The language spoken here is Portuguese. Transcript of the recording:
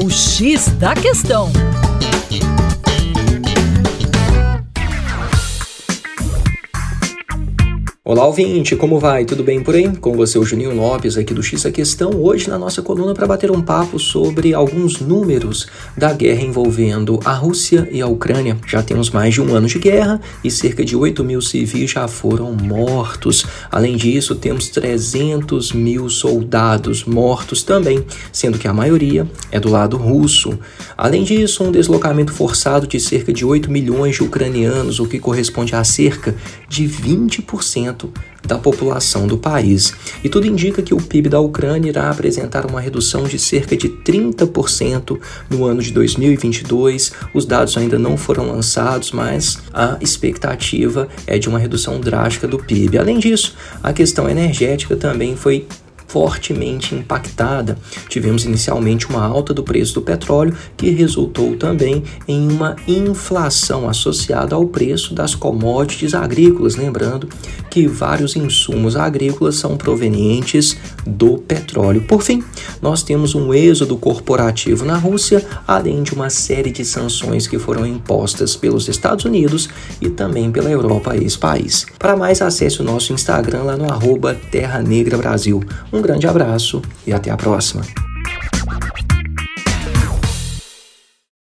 O X da Questão. Olá, ouvinte, como vai? Tudo bem por aí? Com você, o Juninho Lopes, aqui do X a Questão, hoje na nossa coluna para bater um papo sobre alguns números da guerra envolvendo a Rússia e a Ucrânia. Já temos mais de um ano de guerra e cerca de 8 mil civis já foram mortos. Além disso, temos 300 mil soldados mortos também, sendo que a maioria é do lado russo. Além disso, um deslocamento forçado de cerca de 8 milhões de ucranianos, o que corresponde a cerca de 20% da população do país. E tudo indica que o PIB da Ucrânia irá apresentar uma redução de cerca de 30% no ano de 2022. Os dados ainda não foram lançados, mas a expectativa é de uma redução drástica do PIB. Além disso, a questão energética também foi fortemente impactada. Tivemos inicialmente uma alta do preço do petróleo, que resultou também em uma inflação associada ao preço das commodities agrícolas. Lembrando que vários insumos agrícolas são provenientes do petróleo. Por fim, nós temos um êxodo corporativo na Rússia, além de uma série de sanções que foram impostas pelos Estados Unidos e também pela Europa a esse país. Para mais, acesse o nosso Instagram lá no arroba Terra Negra Brasil. Um grande abraço e até a próxima.